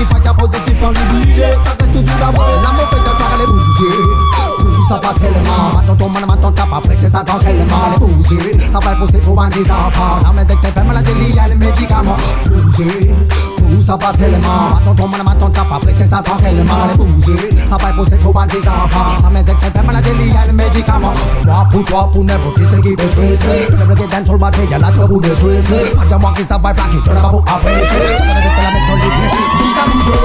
Qui fait qu'un positif quand l'idée eh, Ça reste sous la moelle L'amour fait que par les bougies Toujours ça passe tellement Maintenant ton monde, maintenant ça pas pressé ça tranquillement Les bougies Travail poussé pour un des enfants. Dans mes excès, fais-moi la délire, les médicaments. Bougies où ça passe tellement. Attends ton man, attends ta pas pressé, ça tranquillement. Les bouger, à pas poser trop bas des enfants. À mes ex, c'est pas la délit, y'a le médicament. Moi pour toi, pour n'importe qui, c'est qui peut stresser. Tu devrais être dans le batterie, y'a la troupe de stresser. Pas de moi qui s'appelle plaque, tu n'as pas pour apprécier. Ça donne des la méthode, il est bien, il s'amuse.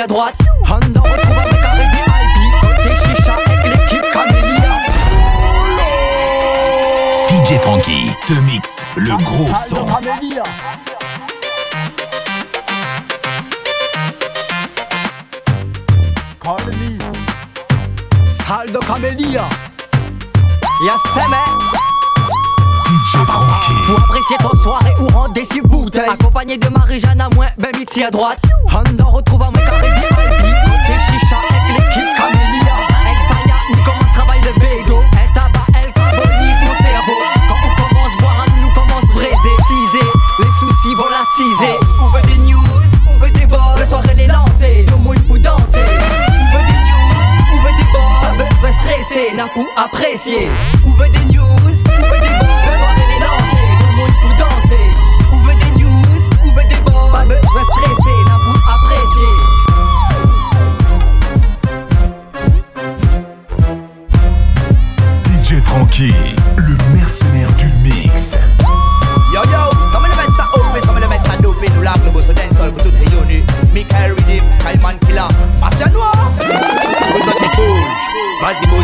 À droite. Honda retrouve avec Harry Albi Côté chicha avec l'équipe Camélia. DJ Frankie te mixe le gros son. Salle de Camélia. Y'a DJ Frankie. Pour apprécier ton soirée ou rendez sur bouteille Accompagné de Marie-Jeanne à moins, ben ici à droite. Honda retrouve avec Harry Albi. Côté chicha avec l'équipe Camélia. Avec Faya, nous commence travail de bédo. Un tabac, elle carbonise mon cerveau. Quand on commence boire, à nous commence braiser. Teaser, les soucis volatilisés On veut des news, on veut des buzz Le soir elle est lancée, nous mouille pour danser. On veut des news, on veut des buzz Pas besoin stressé, n'a pour apprécier On veut des news, besoin stressé, d'un bout apprécié. DJ Frankie.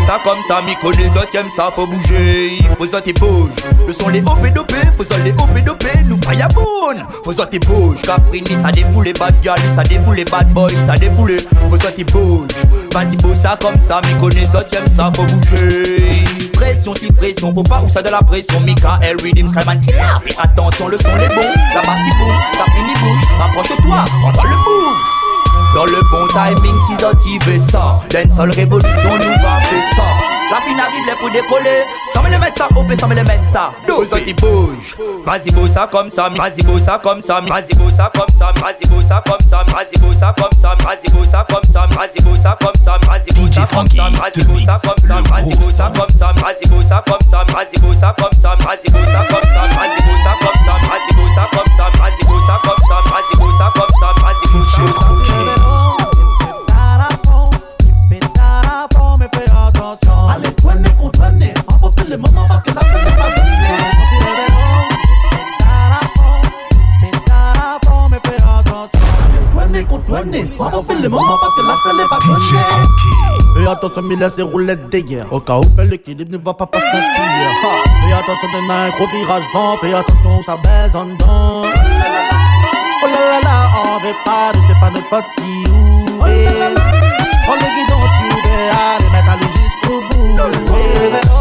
Ça comme ça, mi connaît ça, t'aimes ça, faut bouger. Faut ça t'es bouge. Le son les OP dopé, faut ça les OP dopé. Nous fire bonne. Faut ça t'es bouge. Caprini, ça défoule les bad gal, ça défoule les bad boys, ça défoule. Faut ça t'es bouge. Vas-y beau ça comme ça, mi connaît ça, t'aimes ça, faut bouger. Pression si pression, faut pas où ça de la pression. Michael Redeem, Skyman. Fais attention, le son est bon. Là-bas c'est bon, t'as fini bouge. Rapproche-toi, prends-toi le move. Dans le bon timing, si activé ça D'une seule révolution, nous va faire ça La fin arrive, les pour décoller 100 000 mètres ça, OP 100 000 mètres ça Deux autres bouge Vas-y bouge ça comme ça, vas-y bouge ça comme ça Vas-y bouge ça comme ça, vas-y bouge ça comme ça Vas-y bouge ça comme ça, vas-y bouge ça comme ça Vas-y bouge ça comme ça, vas-y bouge ça comme ça Vas-y bouge ça comme ça, vas-y bouge ça comme ça Vas-y bouge ça comme ça, vas-y bouge ça comme ça Vas-y bouge ça comme ça, vas-y bouge ça Frankie. Et attention, mais là c'est roulette d'hier. Au cas où l'équilibre ne va pas passer pire. Et attention, un gros virage vent. Fais attention, ça baise en dedans. Oh là là là, on veut pas, c'est pas notre faute si. On le guidon si est, allez, mettre aller jusqu'au bout.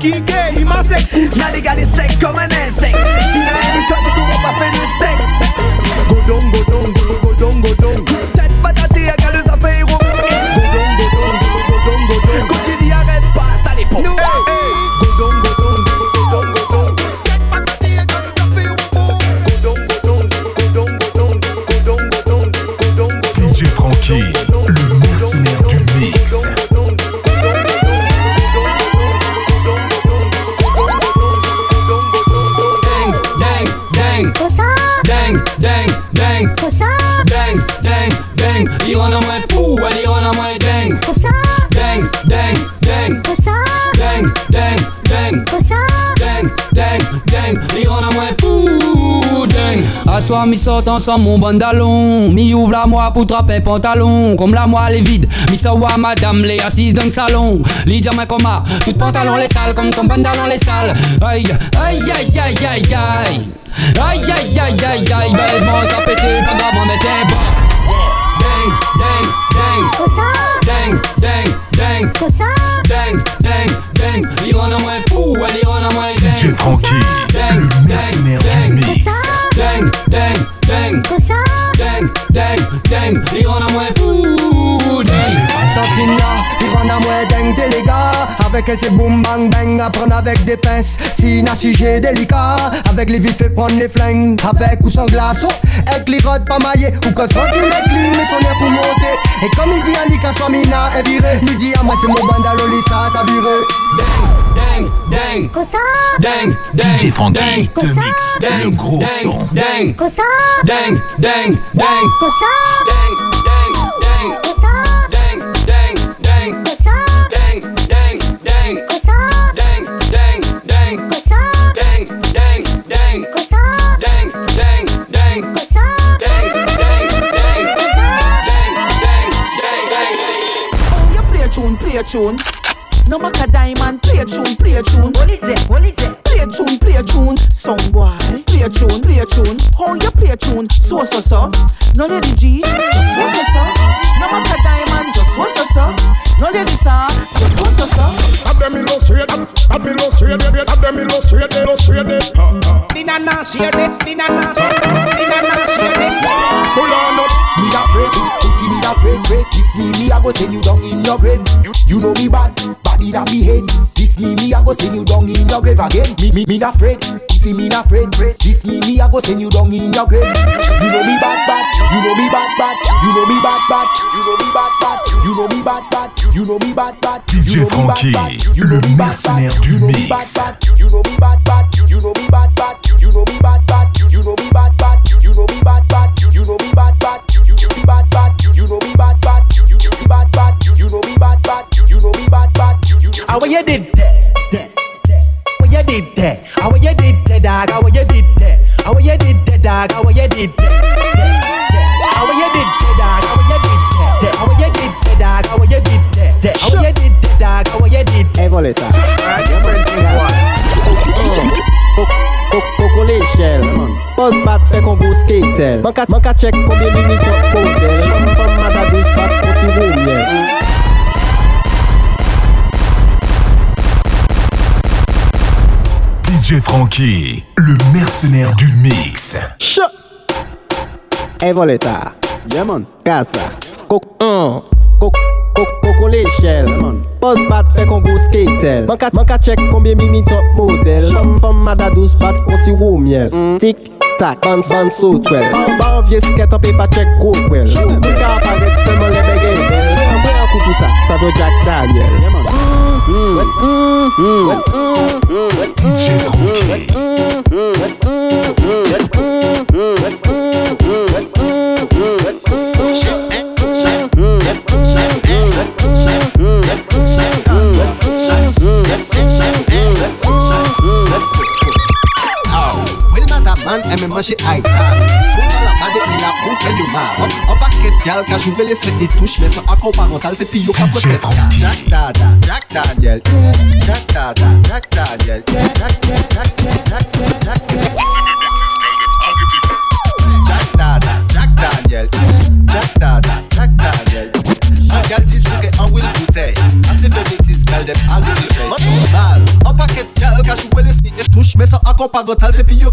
Aqui dang, dang. Dang, dang, dang. You wanna my fool? Well, you wanna my dang. Dang, dang, dang. Dang, dang, dang. Dang, dang, dang. You wanna my fool? Soir, mi saute ensemble mon bandalon. Mi ouvre la moi pour trapper pantalon. Comme la moi, elle est vide. Mi sawa madame, les assise dans le salon. Lydia, ma coma. Tout pantalon, les sales. Comme ton pantalon, les sales. Aïe, aïe, aïe, aïe, aïe, aïe. Aïe, aïe, aïe, aïe, aïe. Baise-moi, ça pété. Pas grave, on mettait bas. Dang, dang, dang. Dang, dang, dang. Dang, dang, dang. Liona, moi fou. Liona, moi dang. DJ Frankie, le mercenaire du mix. Dang, dang, dang. Dang, dang, dang. Liona, moi fou. Dang. Tantina, il rend à moi dingue des les gars Avec elle c'est boum bang bang. À prendre avec des pinces Si un sujet délicat. Avec les vite fait prendre les flingues. Avec ou sans glaçon Avec les rods pas maillés. Ou cause quand il est clean mais son air pour monter. Et comme il dit à Nika soit mina est viré Lui dit à moi c'est mon bandalo Lisa ça viré. Dang, dang. Dang, dang. DJ Frankie dang, te mixe dang, le gros dang, son. Dang, dang, dang, dang. Dang, dang, dang. Dang, a tune. No matter diamond, play a tune, play a tune. Hold it there, hold it there. Play a tune, play a tune. Song boy, play a tune, play a tune. How you play a tune? So so so. No lady G, just so so so. No matter diamond, just so so so. No lady sir, just so so so. Have them illustrate, have them illustrate, baby, have them illustrate, illustrate. Dina na share it, dina na share it, dina na share it. Pull on up. Me a afraid, you see me a afraid, afraid. Me, me a go send you down in your grave. You, know me bad, bad in a me head. This me, me a go send you down in your grave again. Me, me, me not afraid. See me not afraid, This me, me a go send you down in your grave. You know me bad, bad. You know me bad, bad. You know me bad, bad. You know me bad, bad. You know me bad, bad. You know me bad, bad. DJ You know me bad, Franky, bad. You know le mercenaire du You know me mix. bad, bad. You know me bad, bad. You know me bad, bad. You know me bad, How you did that, dog? How you did that? How you did that, dog? How you did that? that, that. How you did that, dog? How you did that? that. How you did that, dog? How you did that? that. How you did that, dog? How you did that? Evoleta. Koko l'échelle Pos bat fè kon go skatel Man ka, man ka check konbe limit yok potel Fom fom madabis bat kon si roumyen DJ le mercenaire du mix. Cha Evoleta, Diamond, Casa, Cocon, Coco l'échelle. Pose bat fait qu'on go skatel. Manka check combien mimi top model. Femme mada 12 bat qu'on si wou miel. Tic tac, ban ban so twel. Ba an vie skate up et pas check go well. Mika apparaît seulement les bégayes. Envoyez un coup pour ça, ça veut Jack Daniel. Madame man, time. se yo de touche Jack Dada, Jack Daniel. Jack Dada, Jack Daniel. Jack, Dada, Jack Daniel. Jack Dada, Jack Daniel. Touche san akon se you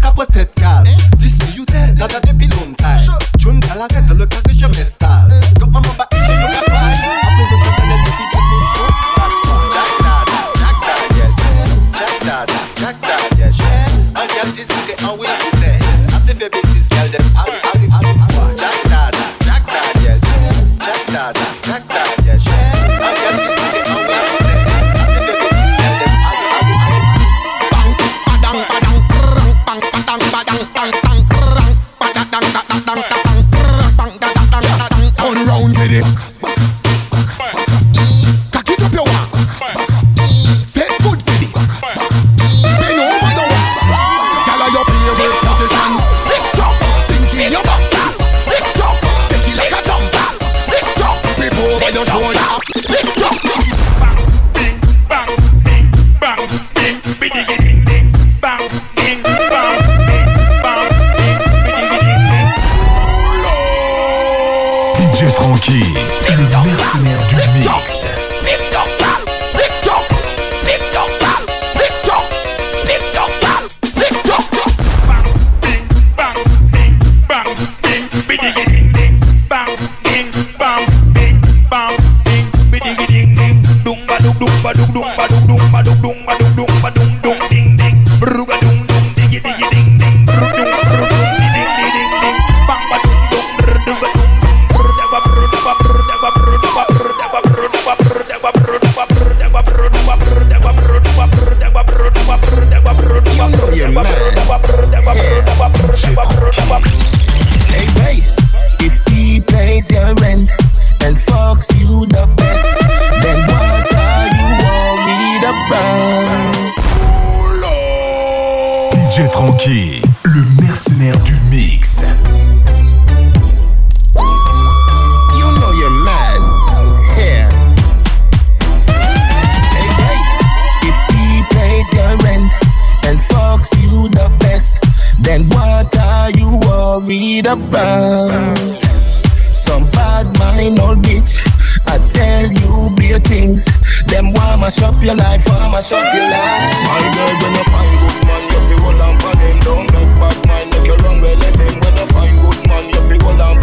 you bare things. Them want mash up your life, want mash up your life. My girl, when you find good man, you feel hold on them. Don't make bad mind, make you well left him. When you find good man, you feel hold on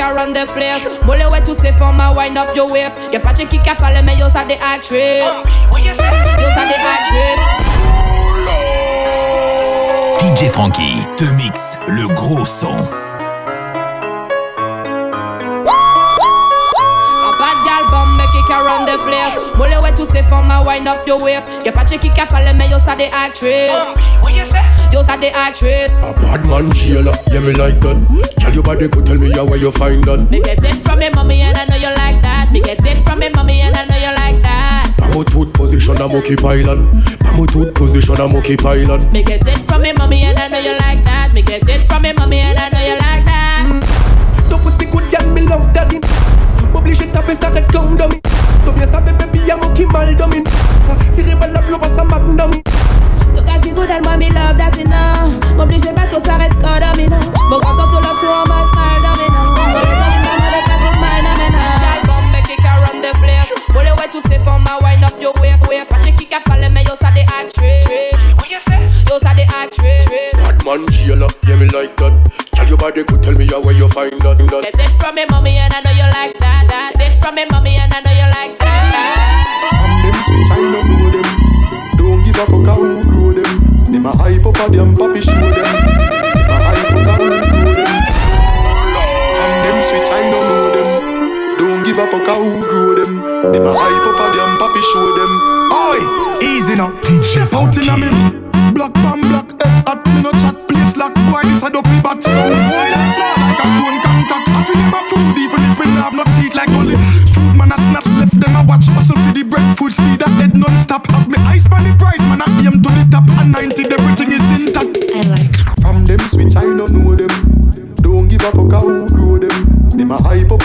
can run the place. Molle ouais toutes ces formes à wind up your waist. Y'a pas de qui a parlé mais yo ça des actrices. Yo ça des actrices. DJ Frankie te mixe le gros son. The place. Molle ouais toutes ces formes à wind up your waist. Y'a pas de qui a parlé mais yo ça des actrices Yo ça des actrices A bad man Sheila, yeah me like that. Tell your body could tell me yeah, where you find that. Me get it from me mommy and I know you like that. Me get it from me mommy and I know you like that. Pamo tooth position, I'm okay pilot. Pamo tooth position, I'm okay pilot. Me get it from me mommy and I know you like that. Me get it from me mommy and I know you like that. Ton pussy good girl, me love daddy. Obligé de taper ça red comme dummy. Toi bien savais baby, y'a mon qui mal domine ah, Tiré balle la blow, ça magnum. Tout cas qui good and me love that enough M'obliger pas que ça reste corps Mon grand tante l'a tué en mode mal dominant. Tout mal dominant. The place. Pour les ouais toutes wind up your waist waist. Watch it kick up all yo ça des actrices. Yo ça des actrices. Bad man jailer, yeah me like that. Tell your body good tell me how where you find that. Get it from me mommy and a a them, papi show them. A hype up a who grow them. From them switch, I don't know them. Don't give a fuck how who grow them. Them a hype up a them, papi show them. Oi, easy now. DJ Out inna me black bam black head at me no chat place lock boy this a dopey bat sound boy like flash like a phone contact. I feel a food even if me no have no teeth like Ozzy. Food man a snatch left them a watch hustle for the bread food speed that head non stop. Have me ice pan the price man I aim to the top and 90 everything is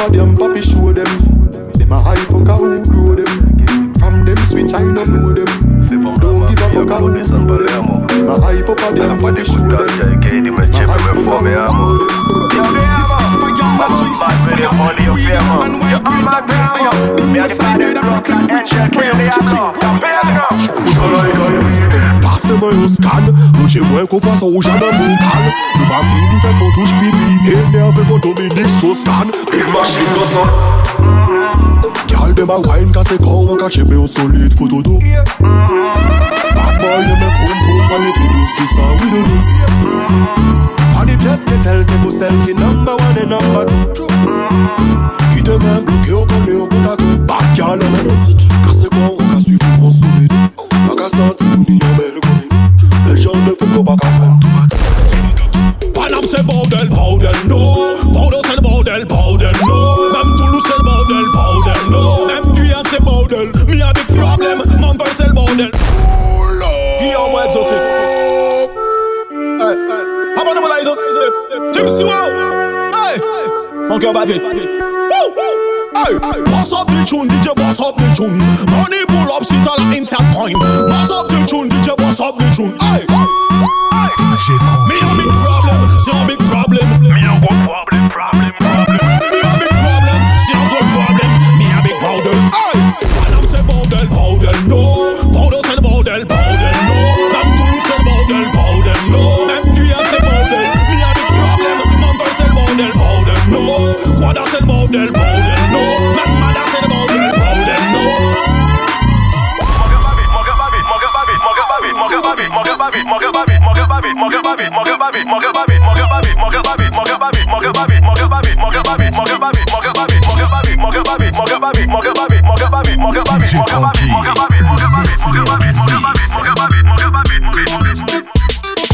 a them, papi show them. Them a hype a who grow them. From them switch, I don't know them. Don't give a fuck who grow them. Them a hype up a them, papi show them. Them a hype a who grow them. Meu escada, não chegou a culpa, só o jardim montado. No bafim, no vento dos pipi, ele é a ver pour Dominique sustado. Imagina só. Que alde ma wine, cause come, catch meu solide, fudu. Papai, eu me boom boom, and tudo, this, we do do. On est pièces qu'elles c'est pour celle qui number one et number two. Qui bloqué au col et au contact. Bacca la. Cassez casse Les gens ne font qu'à faire tout. Paname c'est bordel, bordel, Stewart Hey. Mon cœur bat vite Hey, boss up the tune, DJ boss up the tune. Money pull up, sit all inside point Boss up the tune, DJ boss up the tune. Hey. Me a big problem, c'est un big problem. Me problem, problem, problem DJ Franky,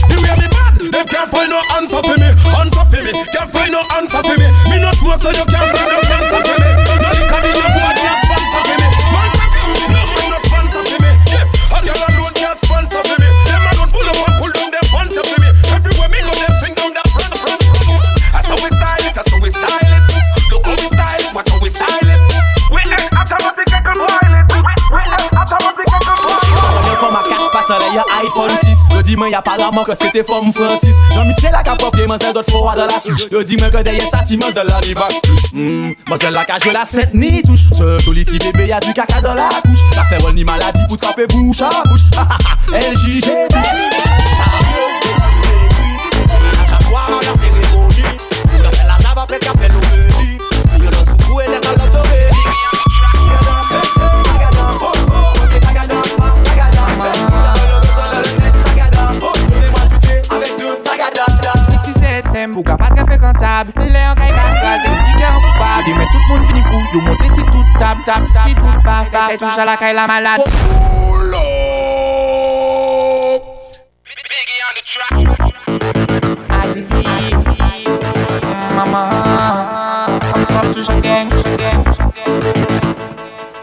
The way me bad, them can't find no answer for me, answer for me, can't find no answer for me. Me no smoke, so you can't find no answer y apparemment que c'était femme Francis. Jean-Michel a capopé, mais c'est d'autres fois dans la souche. Yo dis hmm, moi que derrière ça, tu manges de la libac plus mais c'est là qu'a joué la sainte ni touche. Ce joli petit bébé y a du caca dans la couche. La ferme ni maladie pour taper bouche à bouche. Ha ha ha, LJG tout Café dans la cérémonie, café la table après café l'eau. problem Ou ka pa le an kay kaskaze Li ke an koupab Li men tout moun fini fou si tout tab tab Si tout pa fa E touche la kay la malade. Biggie on the track Ali Mama I'm Gang.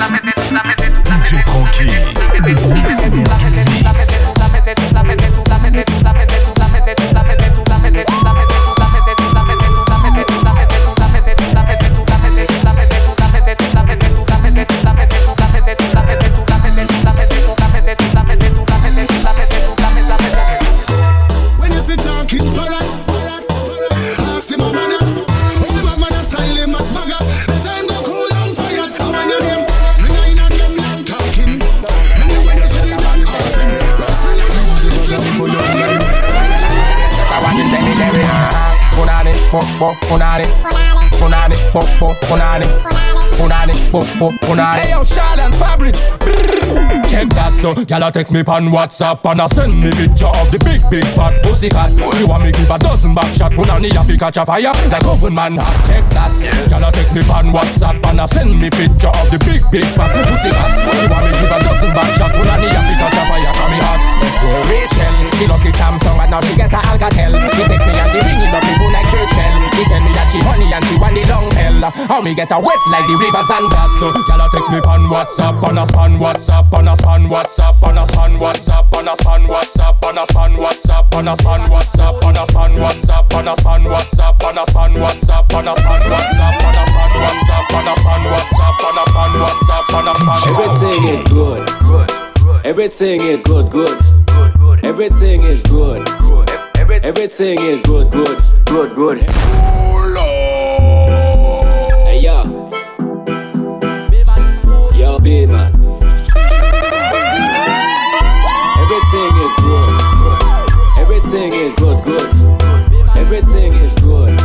DJ Frankie, le mix Punani. Punani, po, po, punani. Hey yo, Charlotte Fabrice. Check that so, y'all text me on WhatsApp and I send me picture of the big, big fat pussy cat. She want me give a dozen back shot, punani have to catch a fire like oven man. Check that, y'all text me on WhatsApp and I send me picture of the big, big fat pussy cat. She want me give a dozen back shot, punani have to catch a fire from me heart. Rachel, she the Samsung and now she get a Alcatel. She text me and she ring it up people like church bell. She tell me that she honey and she want the long hell. How me get a wet like the rivers and that. So y'all text me on WhatsApp, on us on WhatsApp, on us on WhatsApp, on us on WhatsApp, on us on WhatsApp, on us on WhatsApp, on us on WhatsApp, on us on WhatsApp, on us on WhatsApp, on us on WhatsApp, on us on WhatsApp, on us on WhatsApp, on us on WhatsApp, on us on WhatsApp, on us on Everything is good. Everything is good, good. Everything is good. Everything is good, good, good, good. Hey, yo. Yo, B-man. Everything is good. Everything is good, good. Everything is good.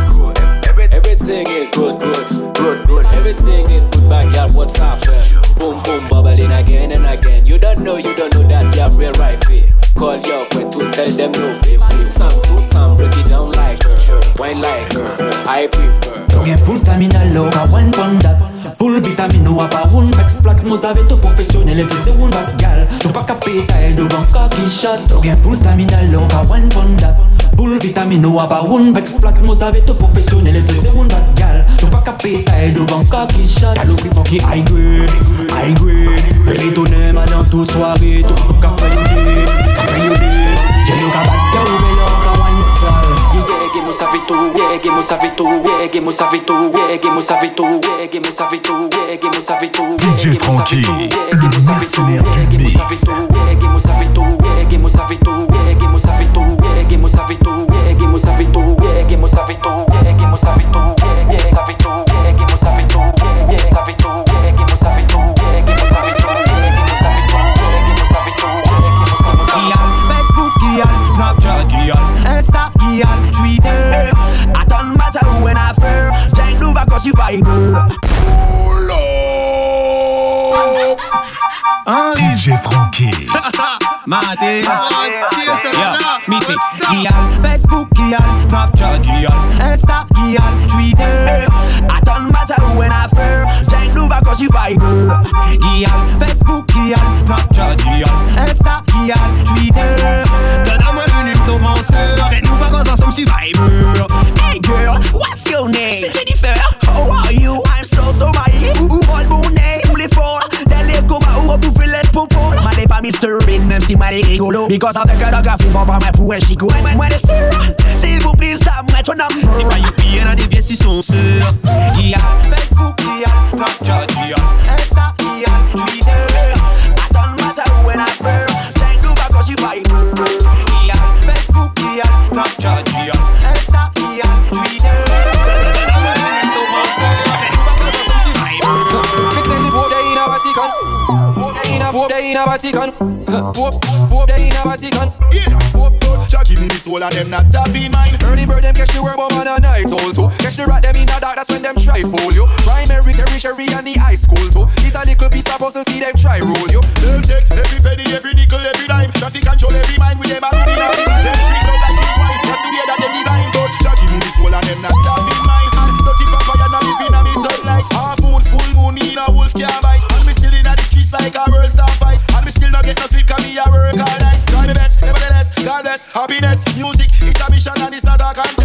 Everything is good, good, good, good. Everything is good, bad girl. What's up? Boom, boom, bubbling again and again. You don't know, you don't know that they are real rifle. Call your friends to tell them no. Two time, two some, break it down like her. Wine like her, I prefer. Don't get full stamina low, I wine on that. Full vitamine, no pas une pète flat. Moi, j'avais tout professionnel, si c'est une bad gal. Tout pas capé, taille devant cocky shot. Don't get full stamina low, I wine on that. Full vitamine ou à one Bet fou plak mous ave tout professionnel Se se moun bat gal Nou pa kape tae devan kaki chat Gal pri fok ki high grade High grade Pele tonè ma dan tout soare Tout ka fè yon Ka fè yon dit yo ka bat gal ou bel ka wine sal Yeah, game mous ave tout Yeah, game mous tout tout tout tout tout DJ le mercenaire du mix tout tout Facebook girl, Snapchat girl, Insta girl, Twitter. Attends match à où en affaire. Viens nous va quand tu vas DJ Yeah, Missy, girl, Facebook girl, Snapchat girl, Insta girl, Twitter. Attends match à affaire. Viens nous va quand tu vas Girl, Facebook girl, Snapchat girl, Insta girl, Twitter. Donne-moi une hymne ton grand sœur. Et nous vacances ensemble sur Viber. Hey girl, what's your name? C'est Jennifer. How are you? I'm so so my. Ou ou tout fait l'aide pour Paul M'a pas mystery, même si m'a des rigolo. Because avec un graphique, on va pour un chico Moi des sœurs, s'il vous plaît, ça mettre un amour C'est pas youpi, y'en a des vieilles si sont sûrs Il y a Facebook, il y a Snapchat, il y a Insta, il y a Twitter. In a Vatican. Pope, Pope there in a Vatican. Pope, Jah give me the soul of them not have in mind. Early bird them catch the worm on a night too. Catch the rat them in the dark, that's when them try fool you. Primary, tertiary, and the high school too. It's a little piece of puzzle for them try roll you. Them take every penny, every nickel, every dime. Traffic control every mind with them a do the night. Them treat love like it's wine. That's the way that them design. But Jah give me the soul of them not have in mind. And nothing vampire not living on me sunlight. Half moon, full moon, in a wolf can't nevertheless, God bless, happiness, music, it's a mission and it's not a contest.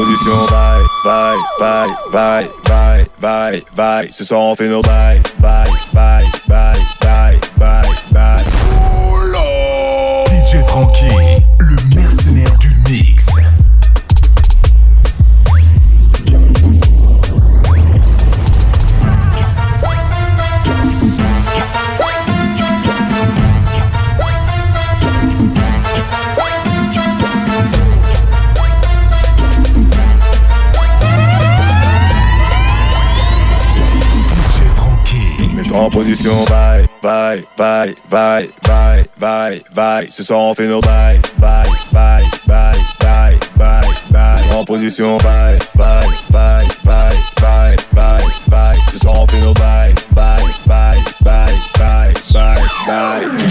position. Vai, vai, vai, vai, vai, vai, vai Ce soir on fait nos bails, bye, bye, bye. Position, bye, bye, bye, bye, bye, bye, bye. Ce soir on fait nos bye, bye, bye, bye, bye, bye, bye. En position, bye, bye, bye, bye, bye, bye, bye. Ce soir on fait nos bye, bye, bye, bye, bye, bye, bye.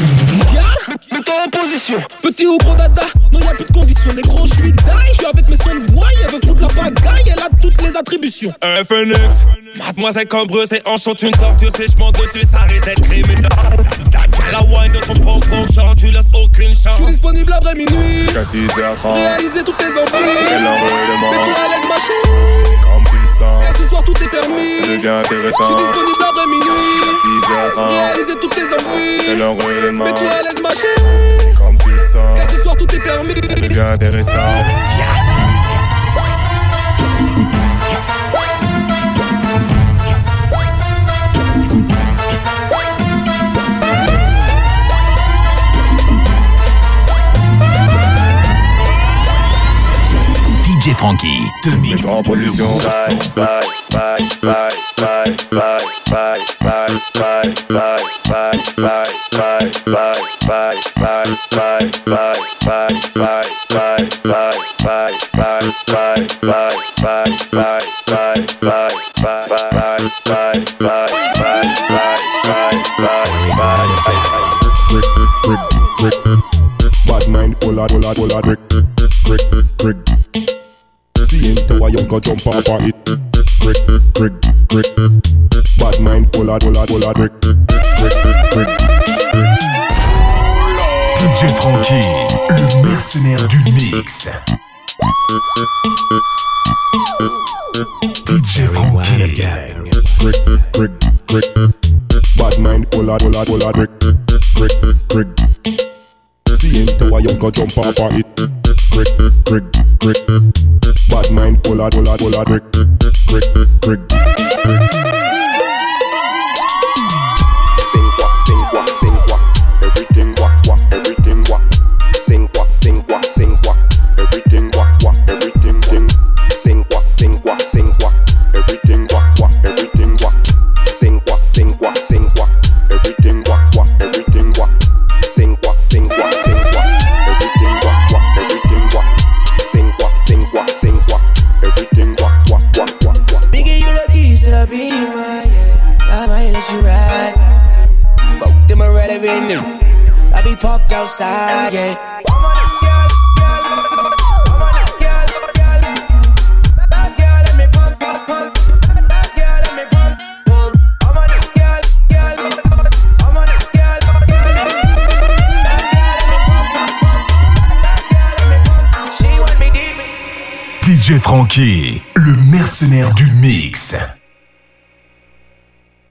En position. Petit ou gros dada, non y'a plus de conditions. Les gros, je suis die, je suis avec mes sons de bois. Elle veut foutre la bagaille, elle a toutes les attributions. Un phoenix, mademoiselle Cambreuse et enchante une tortue sèchement dessus, ça risque d'être criminel. La wine de son pom-pom chante, tu laisses aucune chance. Je suis disponible après minuit. Jusqu'à 6h30. Réaliser toutes tes envies. Quel envoiement. Mets-toi à l'aise, ma chérie. Car ce soir tout est permis. Ça devient intéressant. Je suis disponible après minuit. Jusqu'à 6h30. Réaliser toutes tes envies. Quel envoiement. Mets-toi à l'aise, ma chérie. Comme tu le sens. Car ce soir tout est permis. Ça devient intéressant. Bye, bye, bye, Brick, brick, brick. Bad mind, pull out, pull out, pull out. Brick, brick, brick. See him you go jump up on it. Brick, brick, brick. Bad mind, pull out, pull out, pull out. Brick, brick, brick. DJ Franky, le mercenaire du mix. DJ Franky. Brick, brick, brick. Bad mind, pull out, pull out, pull out. Brick, brick, brick. See him tower, you go jump up on it. Brick, brick, brick. Bad mind, pull out, pull out, pull out. Brick, brick, brick. Sing